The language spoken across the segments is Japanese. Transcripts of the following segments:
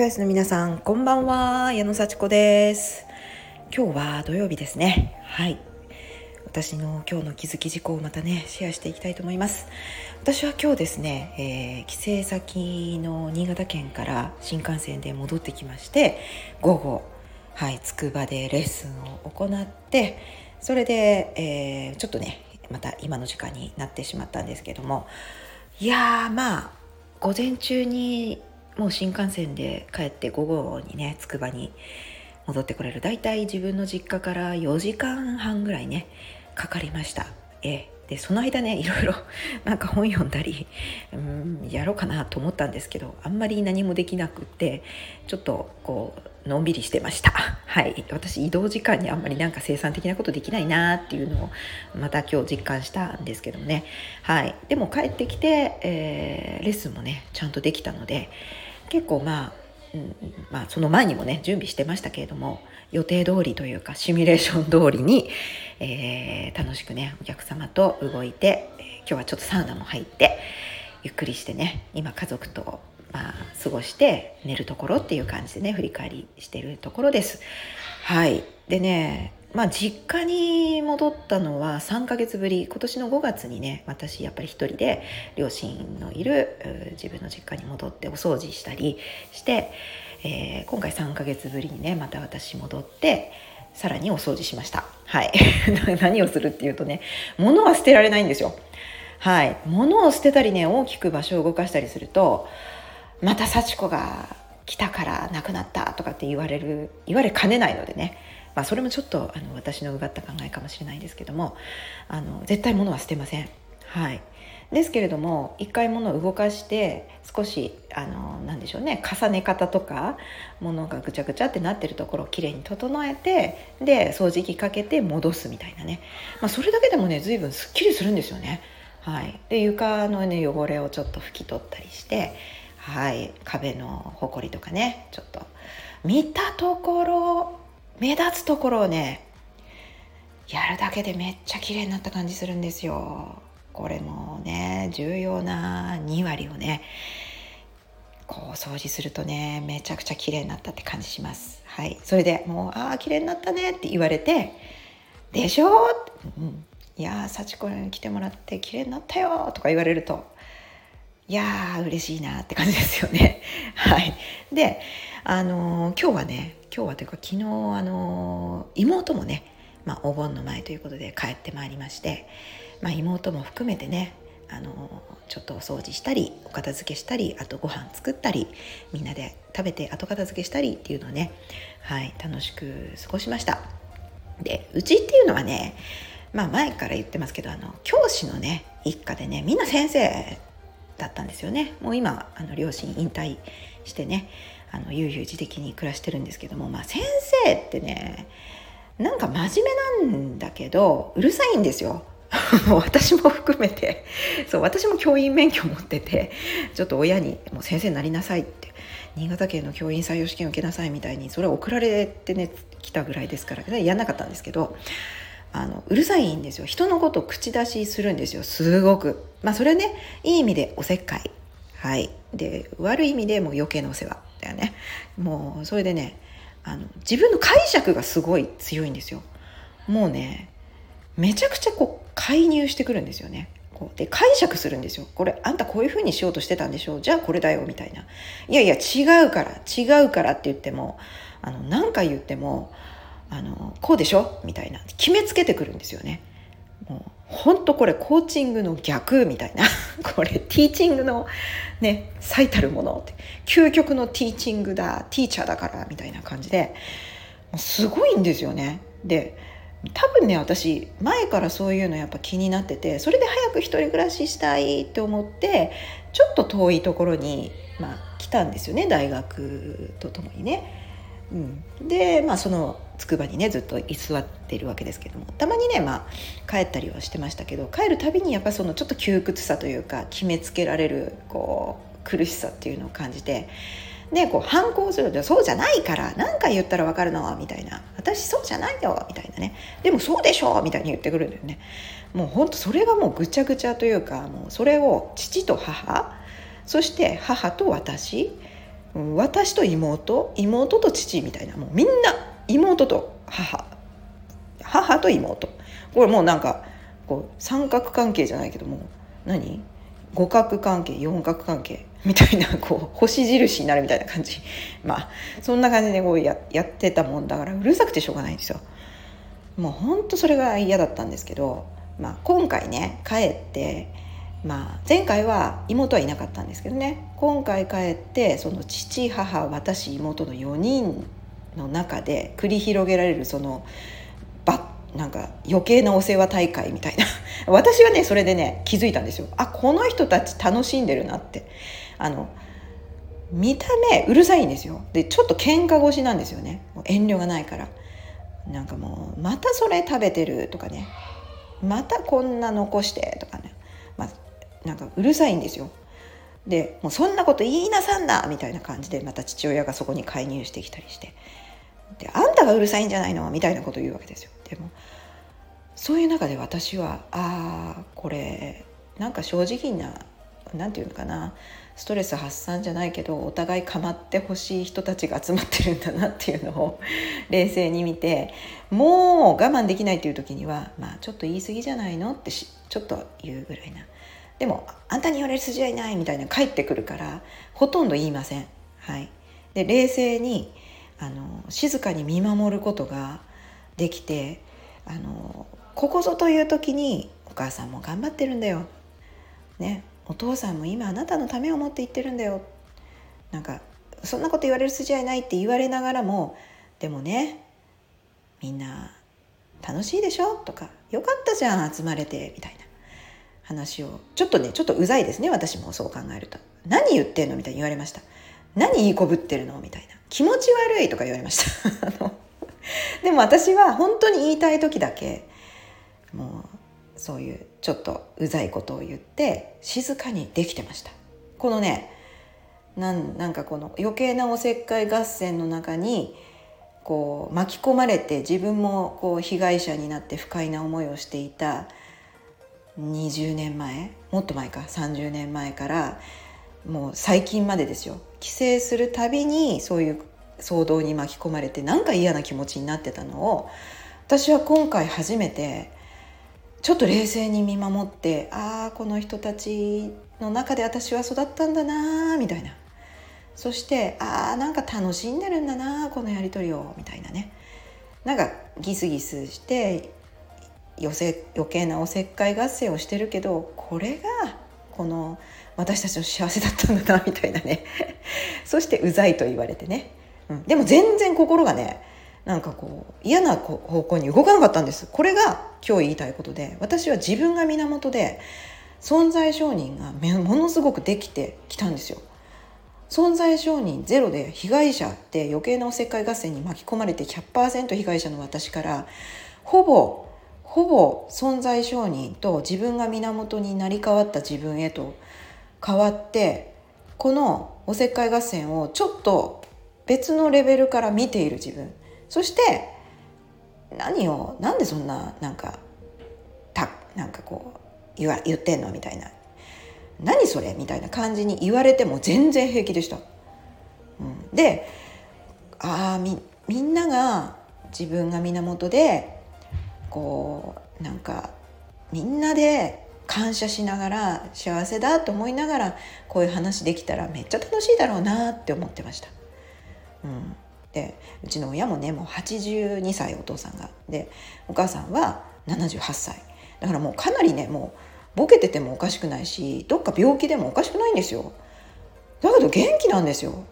フエスの皆さん、こんばんは。矢野幸子です。今日は土曜日ですね。はい。私の今日の気づき事項をまたね、シェアしていきたいと思います。私は今日ですね、えー、帰省先の新潟県から新幹線で戻ってきまして、午後、はい、つくばでレッスンを行って、それで、えー、ちょっとね、また今の時間になってしまったんですけども、いやー、まあ、午前中にもう新幹線で帰って午後にねつくばに戻ってこれる。大体自分の実家から4時間半ぐらいねかかりました。え。でその間ねいろいろ なんか本読んだりうんやろうかなと思ったんですけどあんまり何もできなくってちょっとこうのんびりしてました。はい。私移動時間にあんまりなんか生産的なことできないなっていうのをまた今日実感したんですけどもね。はい。でも帰ってきて、えー、レッスンもねちゃんとできたので結構まあ、うんまあ、その前にもね準備してましたけれども予定通りというかシミュレーション通りに、えー、楽しくねお客様と動いて、今日はちょっとサウナも入ってゆっくりしてね今家族と、まあ、過ごして寝るところっていう感じでね振り返りしてるところです。はいでねまあ実家に戻ったのは3ヶ月ぶり。今年の5月にね私やっぱり一人で両親のいる自分の実家に戻ってお掃除したりして、えー、今回3ヶ月ぶりにねまた私戻ってさらにお掃除しました。はい。何をするっていうとね物は捨てられないんですよ。はい。物を捨てたりね大きく場所を動かしたりするとまた幸子が来たから亡くなったとかって言われる言われかねないのでね。まあ、それもちょっとあの私のうがった考えかもしれないんですけどもあの絶対物は捨てません。はい。ですけれども一回物を動かして少しあのなんでしょうね重ね方とか物がぐちゃぐちゃってなってるところをきれいに整えてで掃除機かけて戻すみたいなね、まあ、それだけでもね随分すっきりするんですよね。はい、で床のね汚れをちょっと拭き取ったりしてはい。壁のほこりとかねちょっと。見たところ目立つところをねやるだけでめっちゃ綺麗になった感じするんですよ。これもね重要な2割をねこう掃除するとねめちゃくちゃ綺麗になったって感じします。はい。それでもう「ああ綺麗になったね」って言われて「でしょ?」うん、いやー幸子に来てもらって綺麗になったよ」とか言われるといやー嬉しいなって感じですよね。はい。であのー、今日はね今日はというか昨日あの妹もね、まあ、お盆の前ということで帰ってまいりまして、まあ、妹も含めてねあのちょっとお掃除したりお片付けしたりあとご飯作ったりみんなで食べて後片付けしたりっていうのをね、はい、楽しく過ごしました。でうちっていうのはねまあ前から言ってますけどあの教師のね一家でねみんな先生だったんですよね。もう今あの両親引退してねあの悠々自適に暮らしてるんですけども、まあ、先生ってねなんか真面目なんだけどうるさいんですよ。私も含めて。そう私も教員免許持っててちょっと親に「もう先生になりなさい」って新潟県の教員採用試験受けなさいみたいにそれは送られてね来たぐらいですからやんなかったんですけどあのうるさいんですよ。人のこと口出しするんですよ。すごく。まあそれはねいい意味でおせっかい。はい。で悪い意味でもう余計なお世話。だよね。もうそれでねあの自分の解釈がすごい強いんですよ。もうねめちゃくちゃこう介入してくるんですよね。こうで解釈するんですよ。これあんたこういうふうにしようとしてたんでしょう。じゃあこれだよみたいな。いやいや違うから違うからって言ってもあの何回言ってもあのこうでしょ？みたいな。決めつけてくるんですよね。本当これコーチングの逆みたいな。これティーチングのね最たるものって。究極のティーチングだティーチャーだからみたいな感じで。すごいんですよね。で多分ね私前からそういうのやっぱ気になっててそれで早く一人暮らししたいって思ってちょっと遠いところに、まあ、来たんですよね大学とともにね。うん、でまあその筑波にねずっと居座っているわけですけどもたまにねまあ帰ったりはしてましたけど帰るたびにやっぱそのちょっと窮屈さというか決めつけられるこう苦しさっていうのを感じて。でこう反抗すると「そうじゃないから何回言ったら分かるの?」みたいな「私そうじゃないよ」みたいなね「でもそうでしょ」みたいに言ってくるんだよねもうほんとそれがもうぐちゃぐちゃというかもうそれを父と母そして母と私私と妹妹と父みたいなもうみんな妹と母。母と妹。これもうなんかこう三角関係じゃないけども何？五角関係四角関係。みたいなこう星印になるみたいな感じ。まあそんな感じでこうややってたもんだからうるさくてしょうがないんですよ。もうほんとそれが嫌だったんですけど、まあ、今回ね帰ってまあ、前回は妹はいなかったんですけどね。今回帰ってその父母私妹の4人の中で繰り広げられるそのばなんか余計なお世話大会みたいな。私はねそれでね気づいたんですよ。あこの人たち楽しんでるなって。あの見た目うるさいんですよ。でちょっと喧嘩腰なんですよね。遠慮がないから。なんかもうまたそれ食べてるとかね。またこんな残してとかね。まなんかうるさいんですよ。でもうそんなこと言いなさんなみたいな感じでまた父親がそこに介入してきたりして。であんたがうるさいんじゃないの？みたいなこと言うわけですよ。でもそういう中で私はああこれなんか正直な何て言うのかな？ストレス発散じゃないけどお互い構ってほしい人たちが集まってるんだなっていうのを 冷静に見てもう我慢できないっていう時にはまあちょっと言い過ぎじゃないの？ってちょっと言うぐらいな。でもあんたに言われる筋合いないみたいな帰ってくるからほとんど言いません。はい、で冷静にあの静かに見守ることができてあのここぞという時に「お母さんも頑張ってるんだよ」ね「お父さんも今あなたのためを思って言ってるんだよ」なんかそんなこと言われる筋合いないって言われながらもでもねみんな楽しいでしょ？とかよかったじゃん集まれてみたいな。話を。ちょっとねちょっとうざいですね私もそう考えると。何言ってんのみたいに言われました。何いいこぶってるのみたいな。気持ち悪いとか言われました。でも私は本当に言いたい時だけもうそういうちょっとうざいことを言って静かにできてました。このねなんなんかこの余計なおせっかい合戦の中にこう巻き込まれて自分もこう被害者になって不快な思いをしていた20年前？もっと前か。30年前からもう最近までですよ。帰省するたびにそういう騒動に巻き込まれてなんか嫌な気持ちになってたのを私は今回初めてちょっと冷静に見守ってああこの人たちの中で私は育ったんだなみたいな。そしてああなんか楽しんでるんだなこのやり取りをみたいなね。なんかギスギスして余せ余計なおせっかい合戦をしてるけどこれがこの私たちの幸せだったんだなみたいなね。そしてうざいと言われてね、うん、でも全然心がねなんかこう嫌な方向に動かなかったんです。これが今日言いたいことで私は自分が源で存在承認がものすごくできてきたんですよ。存在承認ゼロで被害者って余計なおせっかい合戦に巻き込まれて100%被害者の私からほぼほぼ存在承認と自分が源になり変わった自分へと変わってこのおせっかい合戦をちょっと別のレベルから見ている自分。そして何をなんでそんななんかたなんかこう言わ言ってんのみたいな。何それ？みたいな感じに言われても全然平気でした。うん、でああみみんなが自分が源でこうなんかみんなで感謝しながら幸せだと思いながらこういう話できたらめっちゃ楽しいだろうなって思ってました。うん、でうちの親もねもう82歳お父さんが。でお母さんは78歳。だからもうかなりねもうボケててもおかしくないしどっか病気でもおかしくないんですよ。だけど元気なんですよ。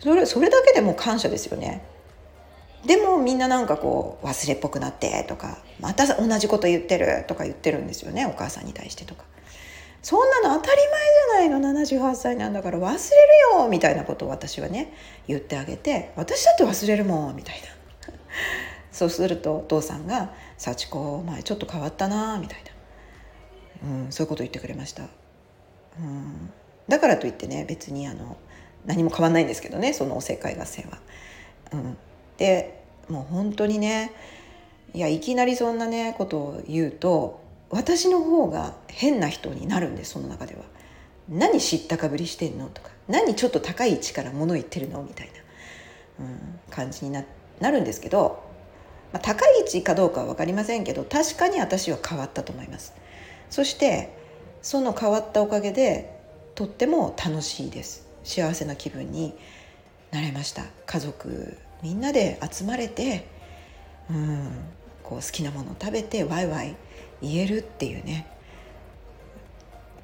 それそれだけでも感謝ですよね。でもみんななんかこう忘れっぽくなってとかまた同じこと言ってるとか言ってるんですよねお母さんに対してとか。そんなの当たり前じゃないの78歳なんだから忘れるよみたいなことを私はね言ってあげて私だって忘れるもんみたいな。そうするとお父さんが「幸子お前ちょっと変わったな」みたいな、うん、そういうこと言ってくれました、うん、だからといってね別にあの何も変わんないんですけどねそのおせっかい合戦は、うん、でもう本当にねいやいきなりそんなねことを言うと私の方が変な人になるんですその中では。何知ったかぶりしてんのとか何ちょっと高い位置から物言ってるのみたいな、うん、感じにななるんですけど、まあ、高い位置かどうかは分かりませんけど確かに私は変わったと思います。そしてその変わったおかげでとっても楽しいです。幸せな気分になれました。家族みんなで集まれてうんこう好きなものを食べてワイワイ言えるっていうね。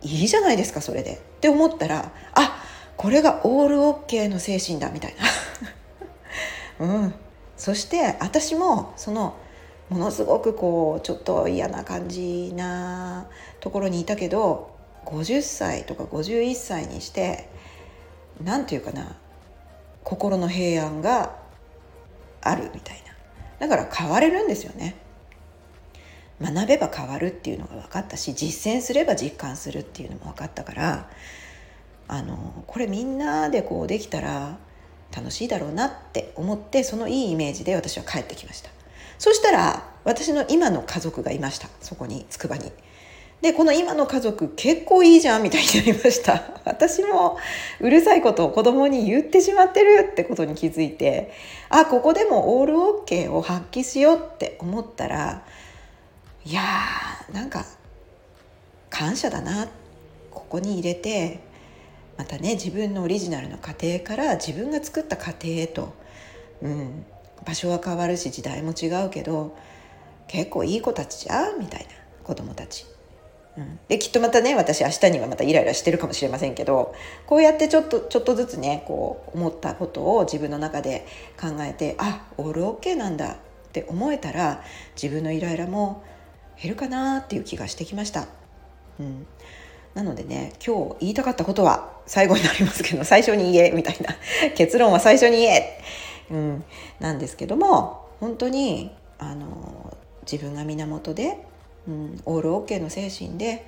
いいじゃないですかそれで。って思ったらあこれがオールオッケーの精神だみたいな。うん。そして私もそのものすごくこうちょっと嫌な感じなところにいたけど50歳とか51歳にして何て言うかな心の平安があるみたいな。だから変われるんですよね。学べば変わるっていうのが分かったし実践すれば実感するっていうのも分かったからあのこれみんなでこうできたら楽しいだろうなって思ってそのいいイメージで私は帰ってきました。そしたら私の今の家族がいました。そこに筑波に。でこの今の家族結構いいじゃんみたいになりました 私もうるさいことを子供に言ってしまってるってことに気づいてあここでもオールオッケーを発揮しようって思ったらいやーなんか感謝だなここに入れてまたね自分のオリジナルの家庭から自分が作った家庭へと、うん、場所は変わるし時代も違うけど結構いい子たちじゃんみたいな子供たち。うん、できっとまたね私明日にはまたイライラしてるかもしれませんけどこうやってちょっとちょっとずつねこう思ったことを自分の中で考えてあオールオッケーなんだって思えたら自分のイライラも減るかなっていう気がしてきました。うん、なのでね今日言いたかったことは最後になりますけど最初に言えみたいな。結論は最初に言え、うん、なんですけども本当にあの自分が源で、うん、オールオッケーの精神で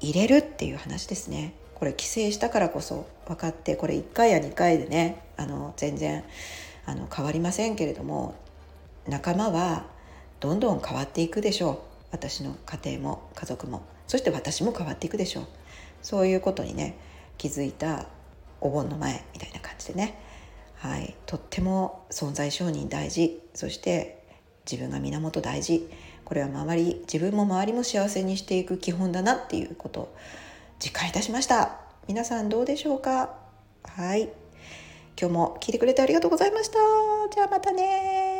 入れるっていう話ですね。これ帰省したからこそ分かってこれ1回や2回でねあの全然あの変わりませんけれども仲間はどんどん変わっていくでしょう。私の家庭も家族も。そして私も変わっていくでしょう。そういうことにね気づいたお盆の前みたいな感じでね。はい。とっても存在承認大事。そして自分が源大事。これは周り自分も周りも幸せにしていく基本だなっていうこと実感いたしました。皆さんどうでしょうか？はい。今日も聞いてくれてありがとうございました。じゃあまたね